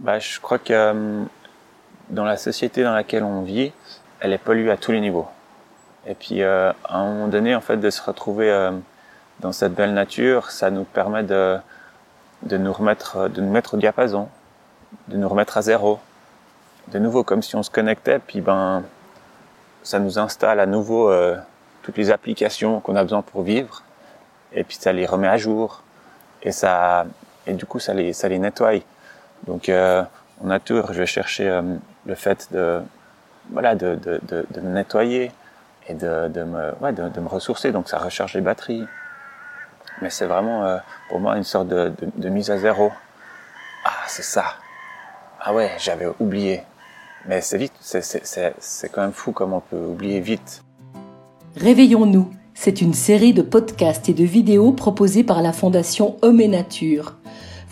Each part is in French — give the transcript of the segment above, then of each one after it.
bah, Je crois que euh, dans la société dans laquelle on vit, elle est polluée à tous les niveaux. Et puis euh, à un moment donné, en fait, de se retrouver euh, dans cette belle nature, ça nous permet de, de nous remettre, de nous mettre au diapason, de nous remettre à zéro, de nouveau comme si on se connectait, puis ben ça nous installe à nouveau euh, toutes les applications qu'on a besoin pour vivre, et puis ça les remet à jour, et ça et du coup ça les ça les nettoie. Donc euh, en nature, je vais chercher euh, le fait de voilà de, me nettoyer et de, me ouais, de, me ressourcer. Donc ça recharge les batteries. Mais c'est vraiment euh, pour moi une sorte de, de mise à zéro. Ah c'est ça. Ah ouais, j'avais oublié. Mais c'est vite, c'est quand même fou comme on peut oublier vite. Réveillons-nous, c'est une série de podcasts et de vidéos proposées par la Fondation Homme et Nature.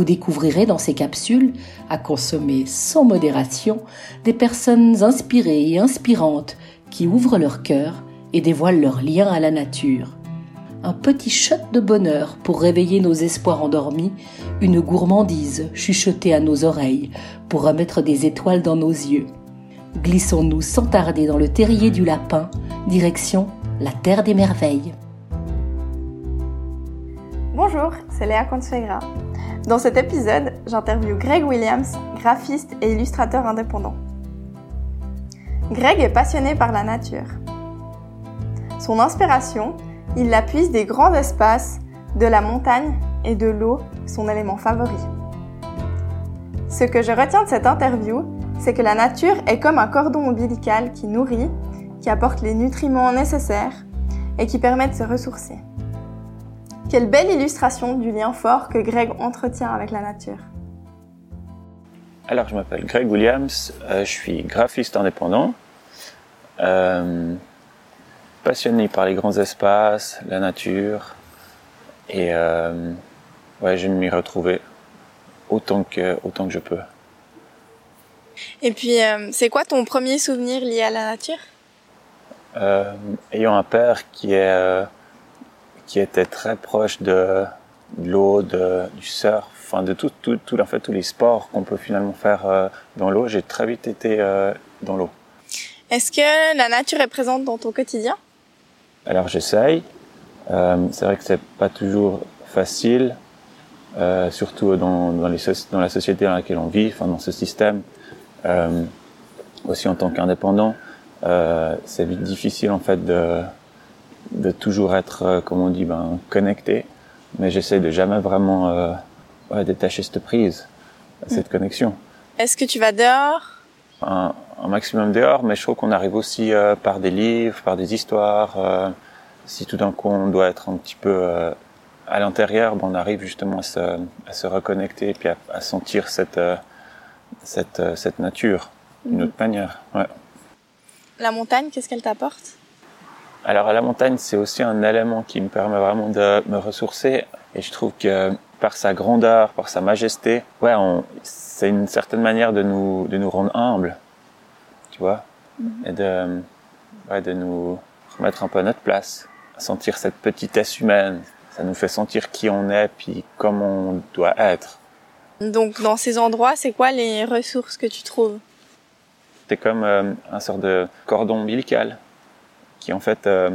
Vous découvrirez dans ces capsules, à consommer sans modération, des personnes inspirées et inspirantes qui ouvrent leur cœur et dévoilent leur lien à la nature. Un petit shot de bonheur pour réveiller nos espoirs endormis, une gourmandise chuchotée à nos oreilles pour remettre des étoiles dans nos yeux. Glissons-nous sans tarder dans le terrier du lapin, direction la Terre des Merveilles. Bonjour, c'est Léa Consuegra. Dans cet épisode, j'interviewe Greg Williams, graphiste et illustrateur indépendant. Greg est passionné par la nature. Son inspiration, il la puise des grands espaces, de la montagne et de l'eau, son élément favori. Ce que je retiens de cette interview, c'est que la nature est comme un cordon ombilical qui nourrit, qui apporte les nutriments nécessaires et qui permet de se ressourcer. Quelle belle illustration du lien fort que Greg entretient avec la nature. Alors, je m'appelle Greg Williams, euh, je suis graphiste indépendant, euh, passionné par les grands espaces, la nature, et euh, ouais, je m'y retrouver autant que, autant que je peux. Et puis, euh, c'est quoi ton premier souvenir lié à la nature? Euh, Ayant un père qui est euh, qui était très proche de, de l'eau, du surf, enfin de tout, tout, tout, en fait, tous les sports qu'on peut finalement faire euh, dans l'eau. J'ai très vite été euh, dans l'eau. Est-ce que la nature est présente dans ton quotidien? Alors j'essaye. Euh, c'est vrai que c'est pas toujours facile, surtout dans, dans, les, dans la société dans laquelle on vit, enfin dans ce système. Aussi en tant qu'indépendant, c'est vite difficile en fait de de toujours être, euh, comme on dit, ben, connecté. Mais j'essaie de jamais vraiment euh, ouais, détacher cette prise, cette mmh. connexion. Est-ce que tu vas dehors? Un, un, maximum dehors, mais je trouve qu'on arrive aussi euh, par des livres, par des histoires. Euh, si tout d'un coup on doit être un petit peu à l'intérieur, ben, on arrive justement à se, à se reconnecter et puis à, à sentir cette, cette, cette nature d'une mmh. autre manière. Ouais. La montagne, qu'est-ce qu'elle t'apporte? Alors la montagne, c'est aussi un élément qui me permet vraiment de me ressourcer et je trouve que par sa grandeur, par sa majesté, ouais, c'est une certaine manière de nous de nous rendre humbles, tu vois, mm -hmm. et de ouais, de nous remettre un peu à notre place, sentir cette petitesse humaine. Ça nous fait sentir qui on est puis comment on doit être. Donc dans ces endroits, c'est quoi les ressources que tu trouves? C'est comme euh, un sort de cordon ombilical qui en fait, euh,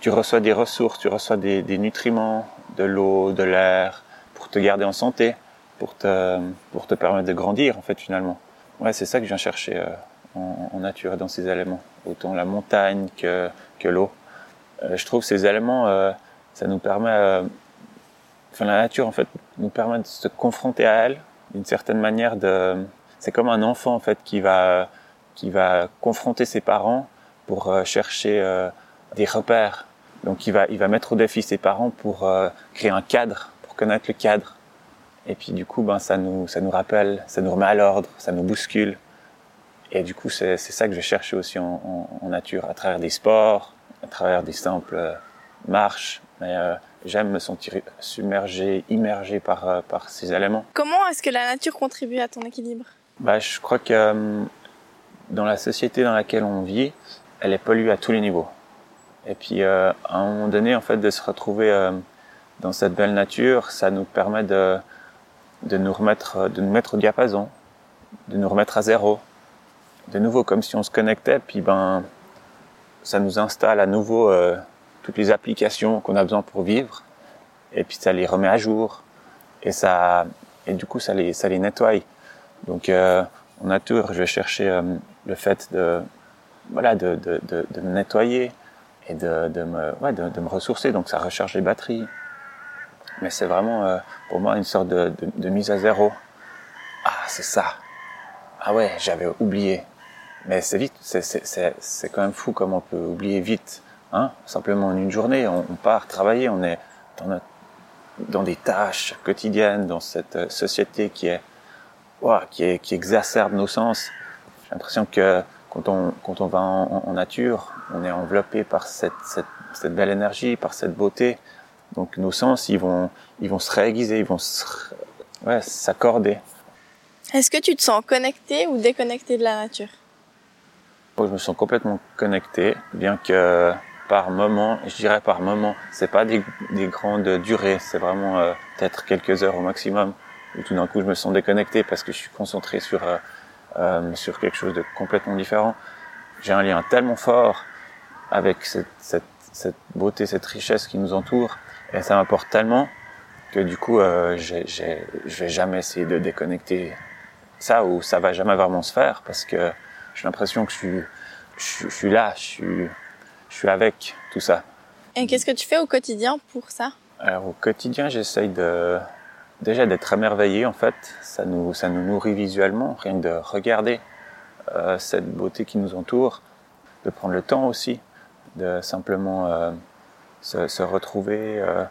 tu reçois des ressources, tu reçois des, nutriments, de l'eau, de l'air, pour te garder en santé, pour te, pour te permettre de grandir en fait finalement. Ouais, c'est ça que je viens chercher euh, en, nature et dans ces éléments, autant la montagne que, que l'eau. Euh, je trouve ces éléments, ça nous permet, enfin la nature en fait nous permet de se confronter à elle d'une certaine manière. De, c'est comme un enfant en fait qui va, qui va confronter ses parents pour euh, chercher euh, des repères. Donc il va, il va mettre au défi ses parents pour euh, créer un cadre, pour connaître le cadre. Et puis du coup, ben, ça, nous, ça nous rappelle, ça nous remet à l'ordre, ça nous bouscule. Et du coup, c'est ça que je cherche aussi en, en, en, nature, à travers des sports, à travers des simples marches. Mais j'aime me sentir submergé, immergé par, par ces éléments. Comment est-ce que la nature contribue à ton équilibre? Bah, Je crois que dans la société dans laquelle on vit, elle est polluée à tous les niveaux. Et puis euh, à un moment donné, en fait, de se retrouver euh, dans cette belle nature, ça nous permet de, de nous mettre au diapason, de nous remettre à zéro. De nouveau, comme si on se connectait, puis ben, ça nous installe à nouveau euh, toutes les applications qu'on a besoin pour vivre, et puis ça les remet à jour, et du coup, ça les, ça nettoie. Donc, euh, en nature, je vais chercher euh, le fait de, voilà, de, de, de, de me nettoyer et de, de, me, ouais, de, me ressourcer. Donc, ça recharge les batteries. Mais c'est vraiment, euh, pour moi, une sorte de, de, mise à zéro. Ah, c'est ça. Ah ouais, j'avais oublié. Mais c'est vite, c'est quand même fou comme on peut oublier vite. Hein Simplement en une journée, on, part travailler, on est dans, notre, dans des tâches quotidiennes, dans cette société qui est, wow, qui, est, qui exacerbe nos sens. J'ai l'impression que quand on, quand on va en, en, nature, on est enveloppé par cette, cette, cette belle énergie, par cette beauté. Donc nos sens, ils vont, ils vont se réaiguiser, ils vont s'accorder. Ouais, Est-ce que tu te sens connecté ou déconnecté de la nature? Je me sens complètement connecté, bien que par moment, je dirais par moment, c'est pas des, des, grandes durées, c'est vraiment euh, peut-être quelques heures au maximum, où tout d'un coup je me sens déconnecté parce que je suis concentré sur, euh, euh, sur quelque chose de complètement différent. J'ai un lien tellement fort avec cette, cette, cette beauté, cette richesse qui nous entoure, et ça m'apporte tellement que du coup, euh, je vais jamais essayer de déconnecter ça ou ça va jamais vraiment se faire parce que j'ai l'impression que je suis, je, je, suis là, je suis, je suis avec tout ça. Et qu'est-ce que tu fais au quotidien pour ça? Alors au quotidien, j'essaye de déjà d'être émerveillé en fait. Ça nous, ça nous nourrit visuellement, rien que de regarder euh, cette beauté qui nous entoure, de prendre le temps aussi, de simplement euh, se, se, retrouver. Euh,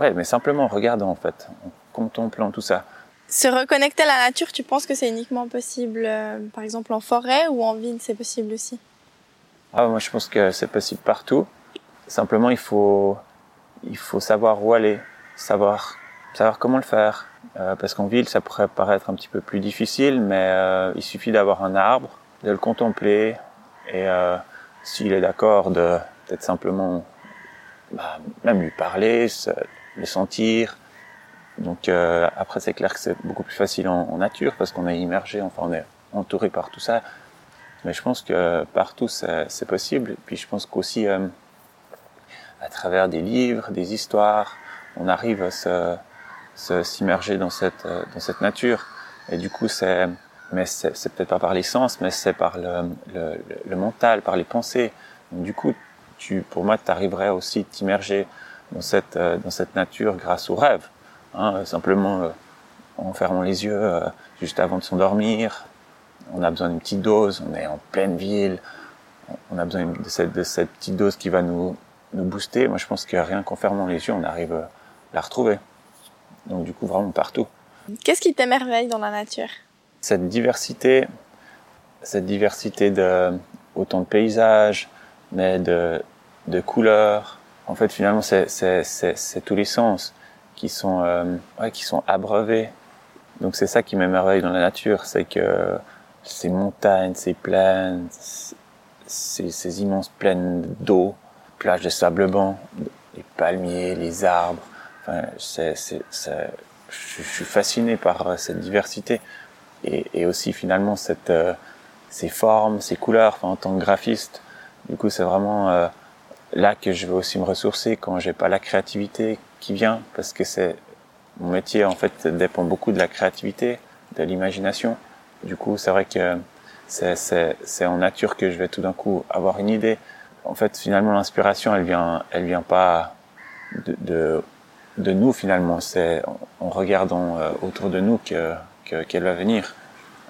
ouais, mais simplement en regardant en fait, en contemplant tout ça. Se reconnecter à la nature, tu penses que c'est uniquement possible, par exemple en forêt ou en ville, c'est possible aussi? Ah, Moi, je pense que c'est possible partout. Simplement, il faut, il faut savoir où aller, savoir, savoir comment le faire. Euh, parce qu'en ville, ça pourrait paraître un petit peu plus difficile, mais euh, il suffit d'avoir un arbre, de le contempler, et euh, s'il est d'accord, de peut-être simplement bah, même lui parler, le sentir, donc après c'est clair que c'est beaucoup plus facile en, en nature parce qu'on est immergé, enfin on est entouré par tout ça. Mais je pense que partout c'est possible. Et puis je pense qu'aussi à travers des livres, des histoires, on arrive à se s'immerger dans cette dans cette nature. Et du coup c'est mais c'est peut-être pas par les sens, mais c'est par le, le, mental, par les pensées. Donc, du coup, tu, pour moi, tu arriverais aussi à t'immerger dans cette, euh, dans cette nature grâce aux rêves. Hein, simplement euh, en fermant les yeux euh, juste avant de s'endormir. On a besoin d'une petite dose, on est en pleine ville, on a besoin de cette, de cette petite dose qui va nous, nous booster. Moi, je pense que rien qu'en fermant les yeux, on arrive à la retrouver. Donc, du coup, vraiment partout. Qu'est-ce qui t'émerveille dans la nature? Cette diversité, cette diversité de autant de paysages, mais de, de couleurs. En fait, finalement, c'est tous les sens qui sont, euh, ouais, qui sont abreuvés. Donc c'est ça qui m'émerveille dans la nature, c'est que ces montagnes, ces plaines, ces, ces immenses plaines d'eau, plages de sable blanc, les palmiers, les arbres. Je, suis fasciné par cette diversité et, aussi finalement euh, ces formes, ces couleurs. En tant que graphiste, du coup, c'est vraiment euh, là que je vais aussi me ressourcer quand j'ai pas la créativité qui vient, parce que mon métier en fait dépend beaucoup de la créativité, de l'imagination. Du coup, c'est vrai que c'est en nature que je vais tout d'un coup avoir une idée. En fait, finalement, l'inspiration, elle vient, elle vient pas de, de nous finalement. C'est en regardant euh, autour de nous que qu'elle qu va venir,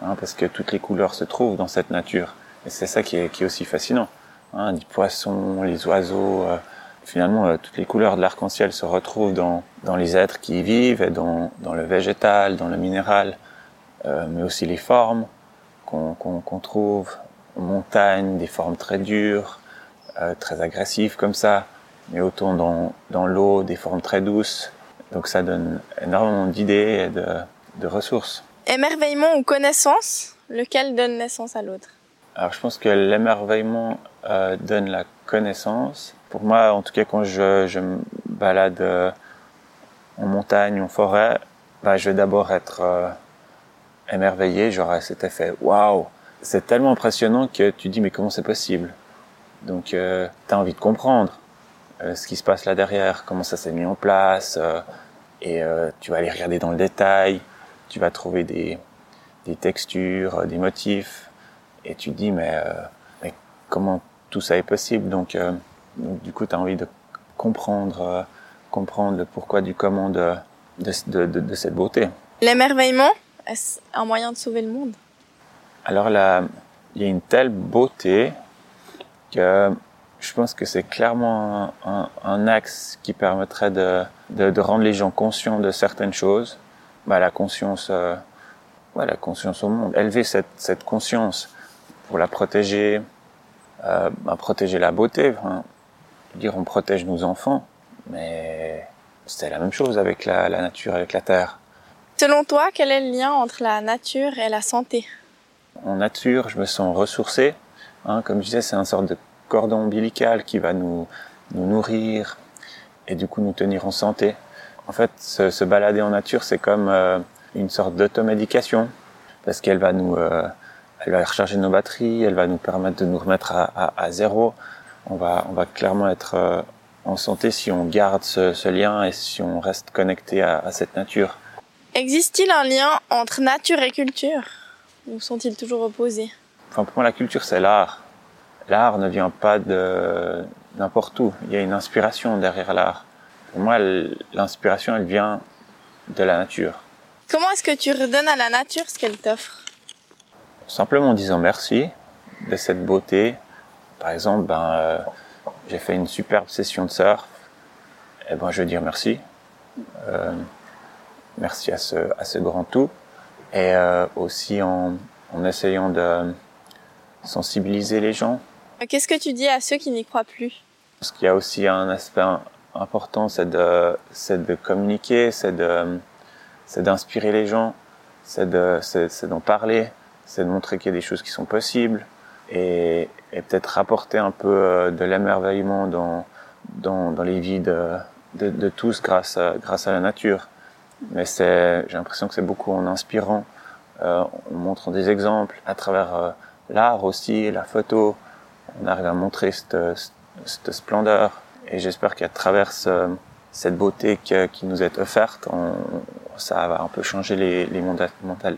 hein, parce que toutes les couleurs se trouvent dans cette nature. Et c'est ça qui est, qui est aussi fascinant hein, les poissons, les oiseaux. Euh, finalement, euh, toutes les couleurs de l'arc-en-ciel se retrouvent dans, dans les êtres qui y vivent, et dans, dans le végétal, dans le minéral, euh, mais aussi les formes qu'on qu qu trouve en montagne, des formes très dures, euh, très agressives comme ça, mais autant dans, dans l'eau, des formes très douces. Donc ça donne énormément d'idées et de, de ressources. Émerveillement ou connaissance, lequel donne naissance à l'autre? Alors je pense que l'émerveillement euh, donne la connaissance. Pour moi, en tout cas, quand je, je me balade euh, en montagne, en forêt, bah, je vais d'abord être euh, émerveillé, j'aurais cet effet waouh, c'est tellement impressionnant que tu dis mais comment c'est possible? Donc tu as envie de comprendre ce qui se passe là derrière, comment ça s'est mis en place, euh, et euh, tu vas aller regarder dans le détail, tu vas trouver des, des textures, des motifs, et tu te dis mais, mais comment tout ça est possible? Donc, donc du coup tu as envie de comprendre, comprendre le pourquoi du comment de, de, de, de cette beauté. L'émerveillement, est-ce un moyen de sauver le monde? Alors là, il y a une telle beauté que je pense que c'est clairement un, un, axe qui permettrait de, de, de, rendre les gens conscients de certaines choses. Bah, la conscience, euh, ouais, la conscience au monde, élever cette, cette conscience pour la protéger, euh, bah, protéger la beauté. Enfin, dire on protège nos enfants, mais c'est la même chose avec la, la nature, avec la terre. Selon toi, quel est le lien entre la nature et la santé? En nature, je me sens ressourcé. Hein, comme je disais, c'est une sorte de cordon ombilical qui va nous, nous nourrir et du coup nous tenir en santé. En fait, se, se balader en nature, c'est comme euh, une sorte d'automédication parce qu'elle va nous, euh, elle va recharger nos batteries, elle va nous permettre de nous remettre à, à, à zéro. On va, on va clairement être euh, en santé si on garde ce, ce, lien et si on reste connecté à, à cette nature. Existe-t-il un lien entre nature et culture? Ou sont-ils toujours opposés? Enfin, pour moi, la culture, c'est l'art. L'art ne vient pas de n'importe où. Il y a une inspiration derrière l'art. Pour moi, l'inspiration, elle vient de la nature. Comment est-ce que tu redonnes à la nature ce qu'elle t'offre? Simplement en disant merci de cette beauté. Par exemple, ben, euh, j'ai fait une superbe session de surf. Et ben, je veux dire merci. Euh, merci à ce, à ce grand tout. Et euh, aussi en, en essayant de sensibiliser les gens. Qu'est-ce que tu dis à ceux qui n'y croient plus? Parce qu'il y a aussi un aspect important, c'est de, de communiquer, c'est d'inspirer les gens, c'est de, c'est, d'en parler, c'est de montrer qu'il y a des choses qui sont possibles et, peut-être rapporter un peu euh, de l'émerveillement dans, dans, dans les vies de, de, tous grâce à, grâce à la nature. Mais j'ai l'impression que c'est beaucoup en inspirant, euh, en montrant des exemples à travers euh, l'art aussi, la photo. On arrive à montrer cette, cette splendeur. Et j'espère qu'à travers ce, cette beauté qui, qui, nous est offerte, on, ça va un peu changer les, les mental,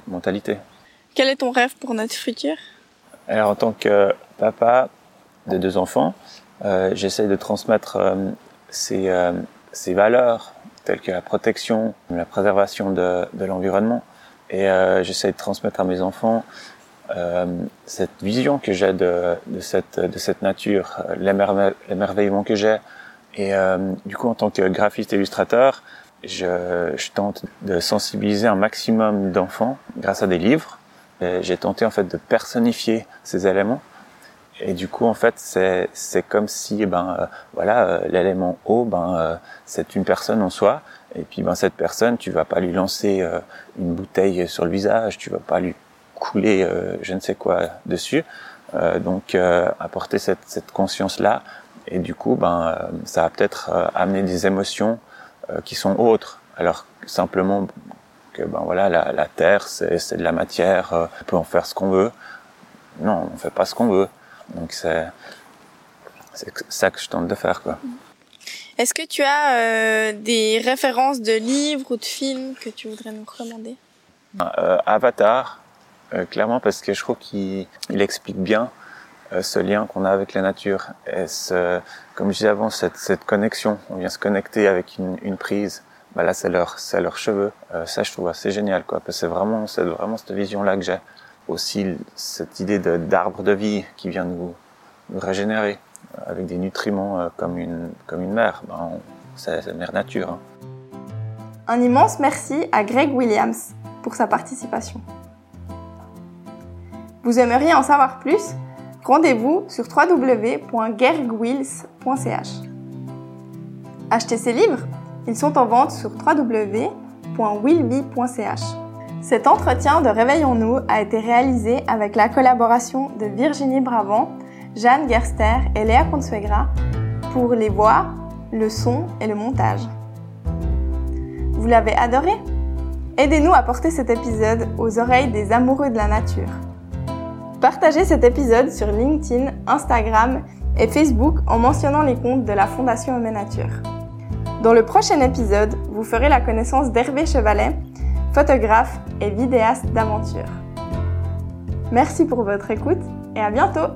mentalités. Quel est ton rêve pour notre futur? Alors en tant que papa de deux enfants, euh, j'essaie de transmettre euh, ces, euh, ces valeurs telles que la protection, la préservation de, de l'environnement. Et j'essaie de transmettre à mes enfants euh, cette vision que j'ai de, de, cette, de cette nature, l'émerveillement que j'ai. Et euh, du coup, en tant que graphiste illustrateur, je, je tente de sensibiliser un maximum d'enfants grâce à des livres. J'ai tenté en fait de personnifier ces éléments. Et du coup, en fait, c'est c'est comme si ben euh, voilà l'élément eau, ben euh, c'est une personne en soi. Et puis ben cette personne, tu vas pas lui lancer euh, une bouteille sur le visage, tu vas pas lui couler euh, je ne sais quoi dessus. Euh, donc euh, apporter cette, cette conscience là et du coup ben ça va peut-être amener des émotions qui sont autres. Alors simplement que ben voilà la, la terre c'est de la matière, on peut en faire ce qu'on veut. Non, on fait pas ce qu'on veut. Donc c'est c'est ça que je tente de faire quoi. Est-ce que tu as euh, des références de livres ou de films que tu voudrais nous recommander? Euh, Avatar, clairement parce que je trouve qu'il il explique bien euh, ce lien qu'on a avec la nature. Comme je disais avant, cette, connexion, on vient se connecter avec une, prise. Bah là, c'est leur, c'est leurs cheveux. Euh, ça, je trouve assez génial. Parce que c'est vraiment, c'est cette vision-là que j'ai. Aussi, cette idée d'arbre de vie qui vient nous, nous régénérer avec des nutriments euh, comme une, comme une mère. Ben, c'est la mère nature. Hein. Un immense merci à Greg Williams pour sa participation. Vous aimeriez en savoir plus? Rendez-vous sur www.gergwills.ch. Achetez ces livres? Ils sont en vente sur www.willby.ch. Cet entretien de Réveillons-nous a été réalisé avec la collaboration de Virginie Bravant, Jeanne Gerster et Léa Consuegra pour les voix, le son et le montage. Vous l'avez adoré? Aidez-nous à porter cet épisode aux oreilles des amoureux de la nature. Partagez cet épisode sur LinkedIn, Instagram et Facebook en mentionnant les comptes de la Fondation Homme Nature. Dans le prochain épisode, vous ferez la connaissance d'Hervé Chevalet, photographe et vidéaste d'aventure. Merci pour votre écoute et à bientôt